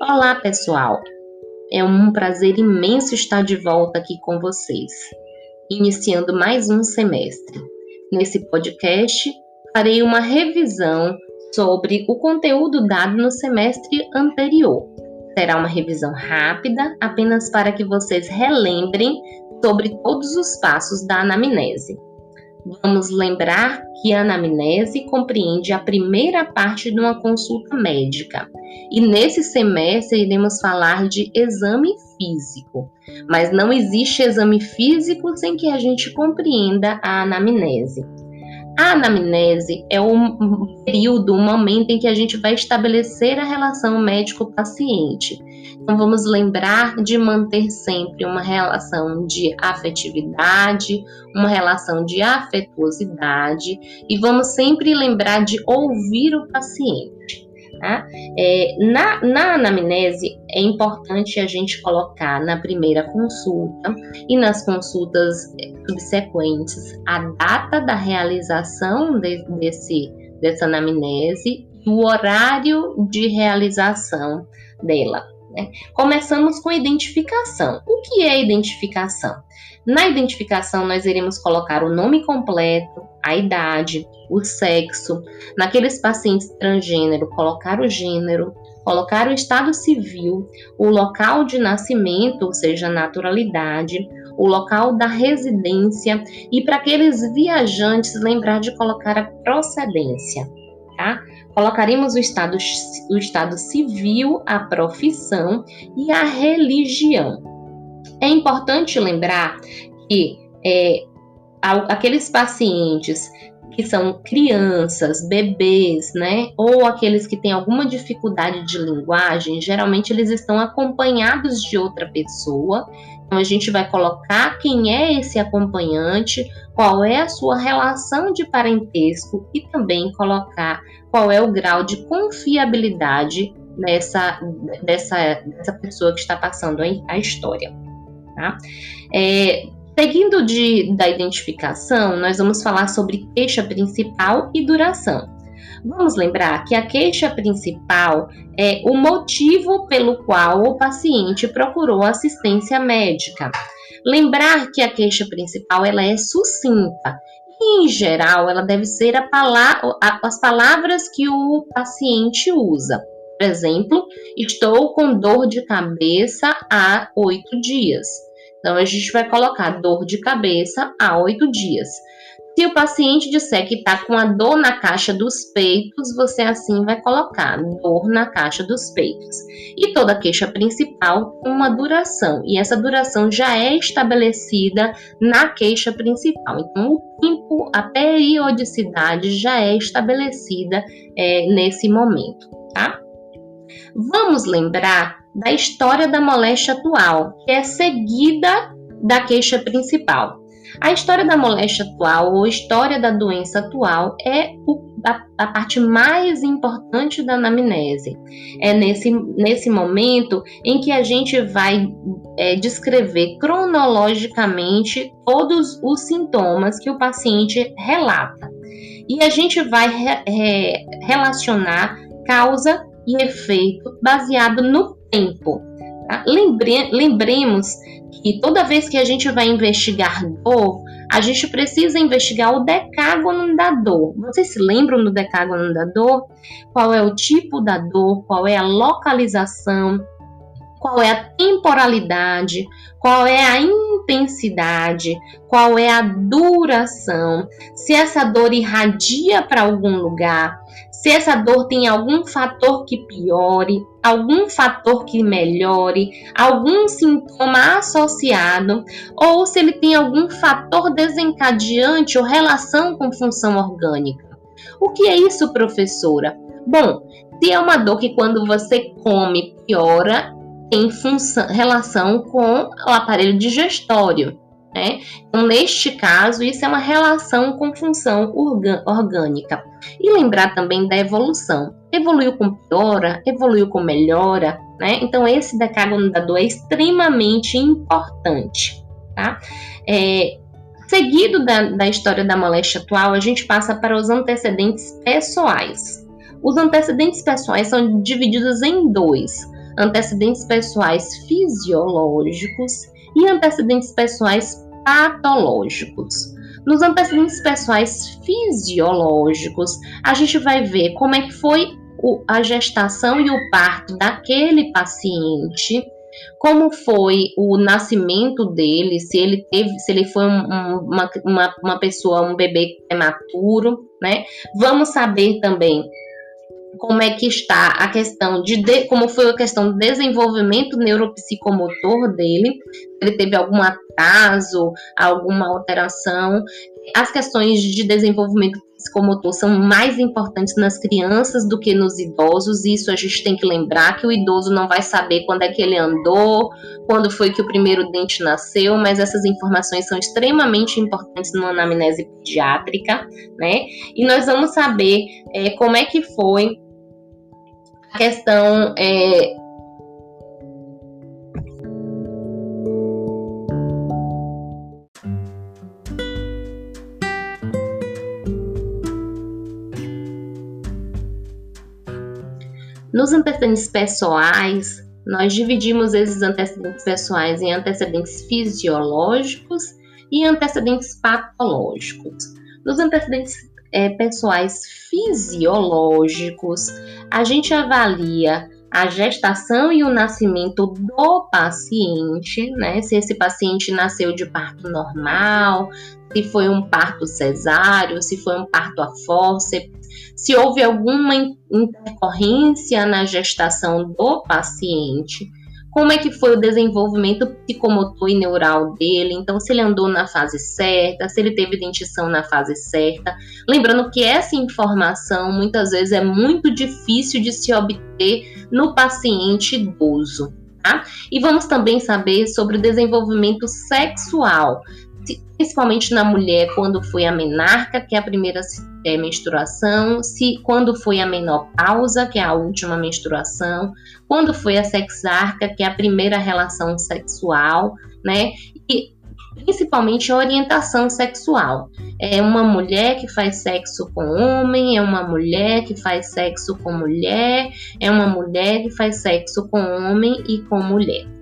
Olá, pessoal! É um prazer imenso estar de volta aqui com vocês, iniciando mais um semestre. Nesse podcast, farei uma revisão sobre o conteúdo dado no semestre anterior. Será uma revisão rápida, apenas para que vocês relembrem sobre todos os passos da anamnese. Vamos lembrar que a anamnese compreende a primeira parte de uma consulta médica. E nesse semestre iremos falar de exame físico. Mas não existe exame físico sem que a gente compreenda a anamnese. A anamnese é um período, um momento em que a gente vai estabelecer a relação médico-paciente. Então, vamos lembrar de manter sempre uma relação de afetividade, uma relação de afetuosidade e vamos sempre lembrar de ouvir o paciente. Tá? É, na, na anamnese, é importante a gente colocar na primeira consulta e nas consultas subsequentes a data da realização de, desse, dessa anamnese e o horário de realização dela. Né? Começamos com identificação. O que é identificação? Na identificação, nós iremos colocar o nome completo, a idade, o sexo. Naqueles pacientes transgênero, colocar o gênero, colocar o estado civil, o local de nascimento, ou seja, naturalidade, o local da residência e para aqueles viajantes lembrar de colocar a procedência, tá? Colocaremos o estado, o estado civil, a profissão e a religião. É importante lembrar que é, aqueles pacientes que são crianças, bebês, né, ou aqueles que têm alguma dificuldade de linguagem, geralmente eles estão acompanhados de outra pessoa. Então a gente vai colocar quem é esse acompanhante, qual é a sua relação de parentesco e também colocar qual é o grau de confiabilidade nessa dessa, dessa pessoa que está passando a história. Tá? É, seguindo de, da identificação, nós vamos falar sobre queixa principal e duração. Vamos lembrar que a queixa principal é o motivo pelo qual o paciente procurou assistência médica. Lembrar que a queixa principal ela é sucinta e, em geral, ela deve ser a a, as palavras que o paciente usa. Por exemplo, estou com dor de cabeça há oito dias. Então, a gente vai colocar dor de cabeça há oito dias. Se o paciente disser que está com a dor na caixa dos peitos, você assim vai colocar dor na caixa dos peitos. E toda queixa principal com uma duração, e essa duração já é estabelecida na queixa principal. Então, o tempo, a periodicidade já é estabelecida é, nesse momento, tá? Vamos lembrar da história da moléstia atual, que é seguida da queixa principal. A história da moléstia atual ou história da doença atual é a, a, parte mais importante da anamnese. É nesse, nesse momento em que a gente vai é, descrever cronologicamente todos os sintomas que o paciente relata. E a gente vai re, re, relacionar causa e efeito baseado no tempo. Tá? Lembre, lembremos que toda vez que a gente vai investigar dor, a gente precisa investigar o decágono da dor. Vocês se lembram do decágono da dor? Qual é o tipo da dor? Qual é a localização? Qual é a temporalidade? Qual é a intensidade? Qual é a duração? Se essa dor irradia para algum lugar, se essa dor tem algum fator que piore, algum fator que melhore, algum sintoma associado, ou se ele tem algum fator desencadeante ou relação com função orgânica. O que é isso, professora? Bom, se é uma dor que quando você come piora, tem função, relação com o aparelho digestório. Né? Então, neste caso, isso é uma relação com função orgânica. E lembrar também da evolução. Evoluiu com piora, evoluiu com melhora, né? Então, esse decágono da dor é extremamente importante, tá? É, seguido da, da história da moléstia atual, a gente passa para os antecedentes pessoais. Os antecedentes pessoais são divididos em dois antecedentes pessoais fisiológicos e antecedentes pessoais patológicos. Nos antecedentes pessoais fisiológicos, a gente vai ver como é que foi a gestação e o parto daquele paciente, como foi o nascimento dele, se ele teve, se ele foi um, um, uma, uma pessoa, um bebê prematuro, né? Vamos saber também como é que está a questão de, de, como foi a questão do desenvolvimento neuropsicomotor dele, ele teve algum atraso, alguma alteração. As questões de desenvolvimento psicomotor são mais importantes nas crianças do que nos idosos, isso a gente tem que lembrar que o idoso não vai saber quando é que ele andou, quando foi que o primeiro dente nasceu, mas essas informações são extremamente importantes numa anamnese pediátrica, né? E nós vamos saber é, como é que foi a questão é, Nos antecedentes pessoais, nós dividimos esses antecedentes pessoais em antecedentes fisiológicos e antecedentes patológicos. Nos antecedentes é, pessoais fisiológicos, a gente avalia a gestação e o nascimento do paciente, né? Se esse paciente nasceu de parto normal, se foi um parto cesáreo, se foi um parto a fórceps, se houve alguma intercorrência na gestação do paciente, como é que foi o desenvolvimento psicomotor e neural dele, então se ele andou na fase certa, se ele teve dentição na fase certa. Lembrando que essa informação muitas vezes é muito difícil de se obter no paciente idoso. Tá? E vamos também saber sobre o desenvolvimento sexual, principalmente na mulher quando foi a menarca, que é a primeira é, menstruação, se quando foi a menopausa, que é a última menstruação, quando foi a sexarca, que é a primeira relação sexual, né? E principalmente a orientação sexual. É uma mulher que faz sexo com homem, é uma mulher que faz sexo com mulher, é uma mulher que faz sexo com homem e com mulher.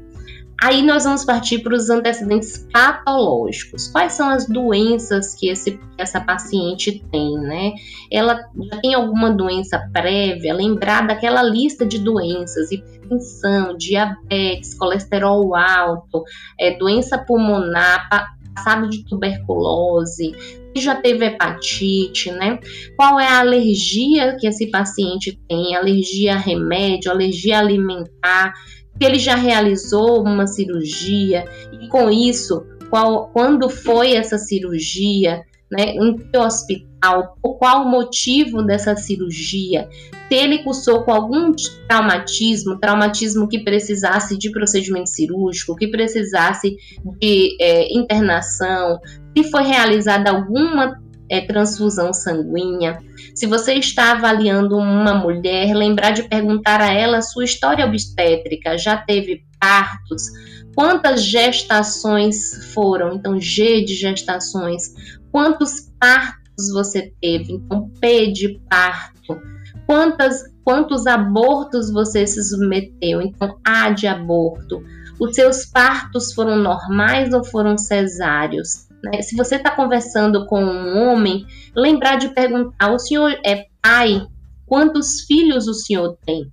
Aí nós vamos partir para os antecedentes patológicos. Quais são as doenças que esse, essa paciente tem, né? Ela já tem alguma doença prévia? Lembrar daquela lista de doenças: hipertensão, diabetes, colesterol alto, é, doença pulmonar, passado de tuberculose, se já teve hepatite, né? Qual é a alergia que esse paciente tem? Alergia a remédio, alergia alimentar que ele já realizou uma cirurgia e com isso, qual, quando foi essa cirurgia, né, em que hospital, qual o motivo dessa cirurgia, se ele cursou com algum traumatismo, traumatismo que precisasse de procedimento cirúrgico, que precisasse de é, internação, se foi realizada alguma é, transfusão sanguínea. Se você está avaliando uma mulher, lembrar de perguntar a ela sua história obstétrica, já teve partos? Quantas gestações foram? Então, G de gestações. Quantos partos você teve? Então, P de parto. Quantas, quantos abortos você se submeteu? Então, A de aborto. Os seus partos foram normais ou foram cesáreos? Né? Se você está conversando com um homem, lembrar de perguntar: o senhor é pai? Quantos filhos o senhor tem?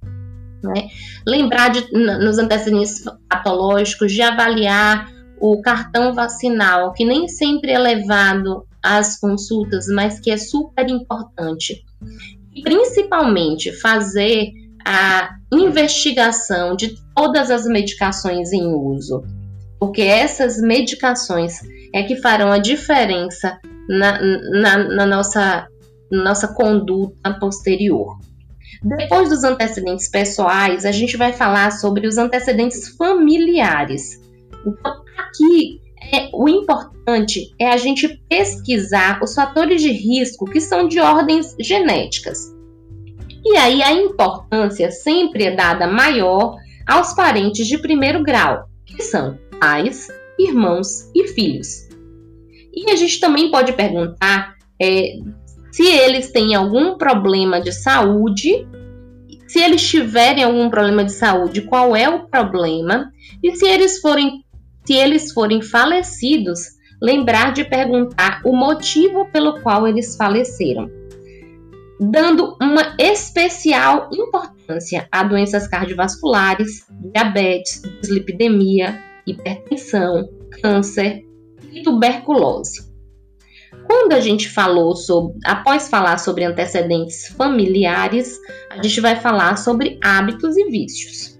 Né? Lembrar de, nos antecedentes patológicos de avaliar o cartão vacinal, que nem sempre é levado às consultas, mas que é super importante. E principalmente fazer a investigação de todas as medicações em uso, porque essas medicações é que farão a diferença na, na, na nossa, nossa conduta posterior. Depois dos antecedentes pessoais, a gente vai falar sobre os antecedentes familiares. Então, aqui é, o importante é a gente pesquisar os fatores de risco que são de ordens genéticas. E aí a importância sempre é dada maior aos parentes de primeiro grau, que são pais, irmãos e filhos. E a gente também pode perguntar é, se eles têm algum problema de saúde, se eles tiverem algum problema de saúde, qual é o problema, e se eles forem, se eles forem falecidos, lembrar de perguntar o motivo pelo qual eles faleceram. Dando uma especial importância a doenças cardiovasculares, diabetes, dislipidemia, hipertensão, câncer e tuberculose. Quando a gente falou sobre, após falar sobre antecedentes familiares, a gente vai falar sobre hábitos e vícios.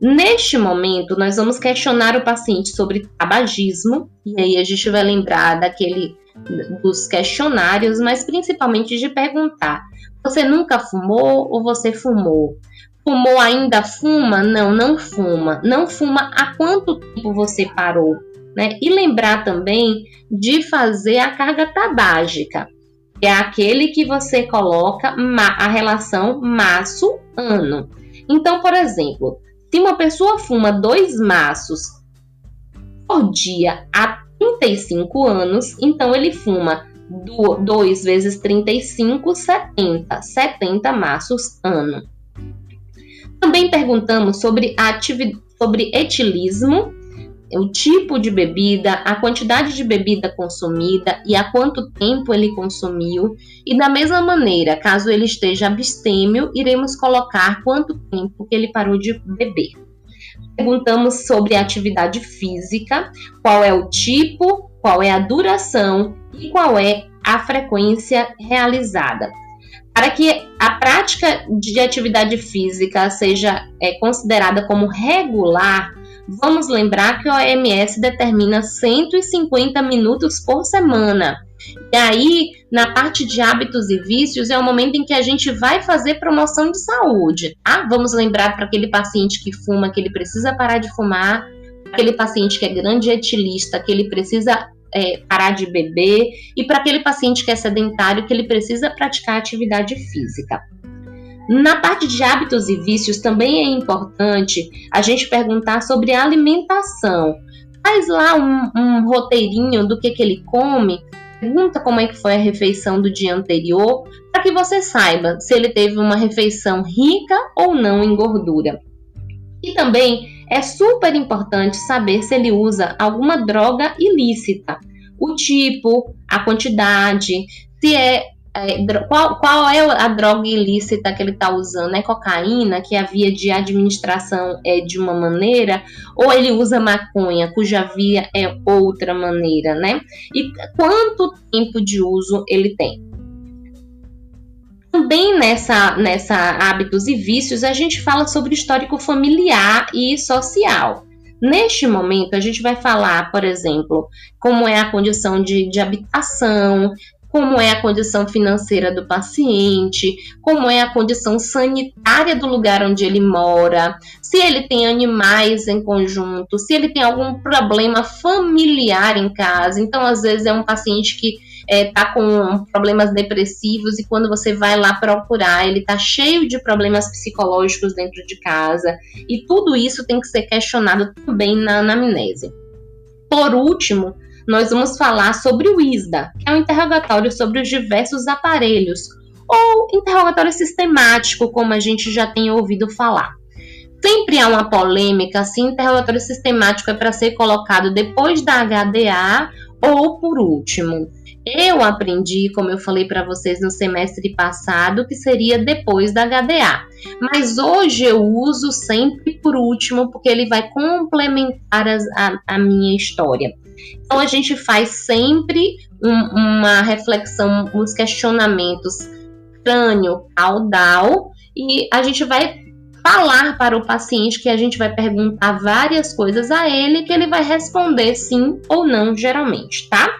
Neste momento, nós vamos questionar o paciente sobre tabagismo, e aí a gente vai lembrar daquele dos questionários, mas principalmente de perguntar: você nunca fumou ou você fumou? Fumou ainda fuma? Não, não fuma. Não fuma há quanto tempo você parou? Né? E lembrar também de fazer a carga tabágica, que é aquele que você coloca a relação maço-ano. Então, por exemplo, se uma pessoa fuma dois maços por dia há 35 anos, então ele fuma 2 vezes 35, 70. 70 maços ano. Também perguntamos sobre, sobre etilismo, o tipo de bebida, a quantidade de bebida consumida e há quanto tempo ele consumiu. E da mesma maneira, caso ele esteja abstêmio, iremos colocar quanto tempo que ele parou de beber. Perguntamos sobre atividade física, qual é o tipo, qual é a duração e qual é a frequência realizada. Para que a prática de atividade física seja é, considerada como regular, vamos lembrar que o OMS determina 150 minutos por semana. E aí, na parte de hábitos e vícios, é o momento em que a gente vai fazer promoção de saúde, tá? Vamos lembrar para aquele paciente que fuma que ele precisa parar de fumar, aquele paciente que é grande etilista, que ele precisa é, parar de beber, e para aquele paciente que é sedentário, que ele precisa praticar atividade física. Na parte de hábitos e vícios, também é importante a gente perguntar sobre a alimentação. Faz lá um, um roteirinho do que, que ele come, pergunta como é que foi a refeição do dia anterior, para que você saiba se ele teve uma refeição rica ou não em gordura. E também é super importante saber se ele usa alguma droga ilícita, o tipo, a quantidade, se é é, qual, qual é a droga ilícita que ele está usando? É cocaína, que a via de administração é de uma maneira, ou ele usa maconha, cuja via é outra maneira, né? E quanto tempo de uso ele tem? Também nessa, nessa hábitos e vícios, a gente fala sobre histórico familiar e social. Neste momento, a gente vai falar, por exemplo, como é a condição de, de habitação, como é a condição financeira do paciente, como é a condição sanitária do lugar onde ele mora, se ele tem animais em conjunto, se ele tem algum problema familiar em casa. Então, às vezes, é um paciente que está é, tá com problemas depressivos e quando você vai lá procurar, ele está cheio de problemas psicológicos dentro de casa. E tudo isso tem que ser questionado também na anamnese. Por último, nós vamos falar sobre o ISDA, que é um interrogatório sobre os diversos aparelhos, ou interrogatório sistemático, como a gente já tem ouvido falar. Sempre há uma polêmica se interrogatório sistemático é para ser colocado depois da HDA ou por último. Eu aprendi, como eu falei para vocês no semestre passado, que seria depois da HDA. Mas hoje eu uso sempre por último, porque ele vai complementar a, a minha história. Então a gente faz sempre um, uma reflexão, uns questionamentos crânio-caudal e a gente vai falar para o paciente que a gente vai perguntar várias coisas a ele que ele vai responder sim ou não geralmente, tá?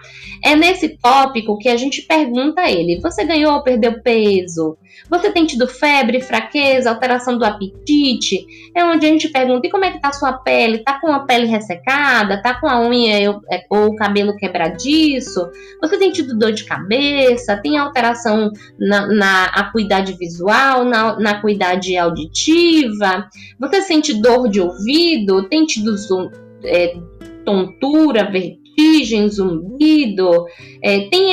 É nesse tópico que a gente pergunta a ele: você ganhou ou perdeu peso? Você tem tido febre, fraqueza, alteração do apetite? É onde a gente pergunta: e como é que tá a sua pele? Tá com a pele ressecada? Tá com a unha é, ou o cabelo quebradiço? Você tem tido dor de cabeça? Tem alteração na, na acuidade visual, na, na acuidade auditiva? Você sente dor de ouvido? Tem tido é, tontura, vertigem? Vertigem, zumbido, é, tem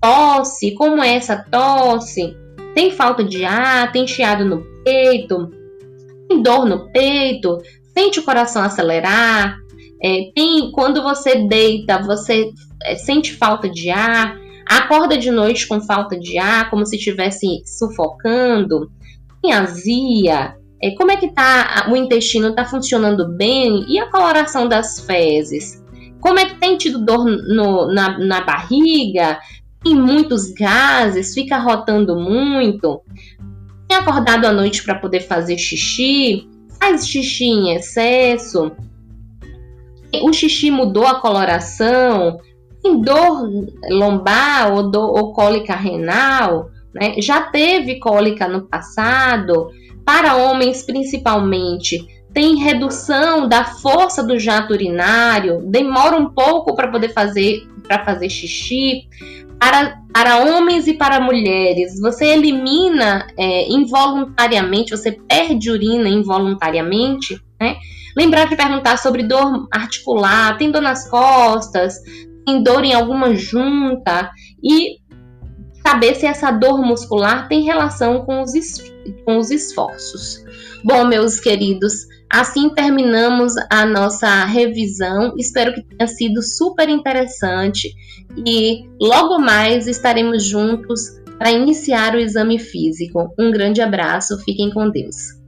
tosse, como é essa tosse? Tem falta de ar, tem chiado no peito, tem dor no peito, sente o coração acelerar, é, tem quando você deita, você é, sente falta de ar, acorda de noite com falta de ar, como se estivesse sufocando, tem azia, é, como é que tá o intestino está funcionando bem e a coloração das fezes? Como é que tem tido dor no, na, na barriga? Tem muitos gases, fica rotando muito, tem acordado à noite para poder fazer xixi, faz xixi em excesso, o xixi mudou a coloração, tem dor lombar ou, dor, ou cólica renal, né? já teve cólica no passado, para homens principalmente, tem redução da força do jato urinário, demora um pouco para poder fazer para fazer xixi. Para, para homens e para mulheres, você elimina é, involuntariamente, você perde urina involuntariamente, né? Lembrar de perguntar sobre dor articular, tem dor nas costas, tem dor em alguma junta e saber se essa dor muscular tem relação com os, com os esforços. Bom, meus queridos, assim terminamos a nossa revisão. Espero que tenha sido super interessante e logo mais estaremos juntos para iniciar o exame físico. Um grande abraço, fiquem com Deus.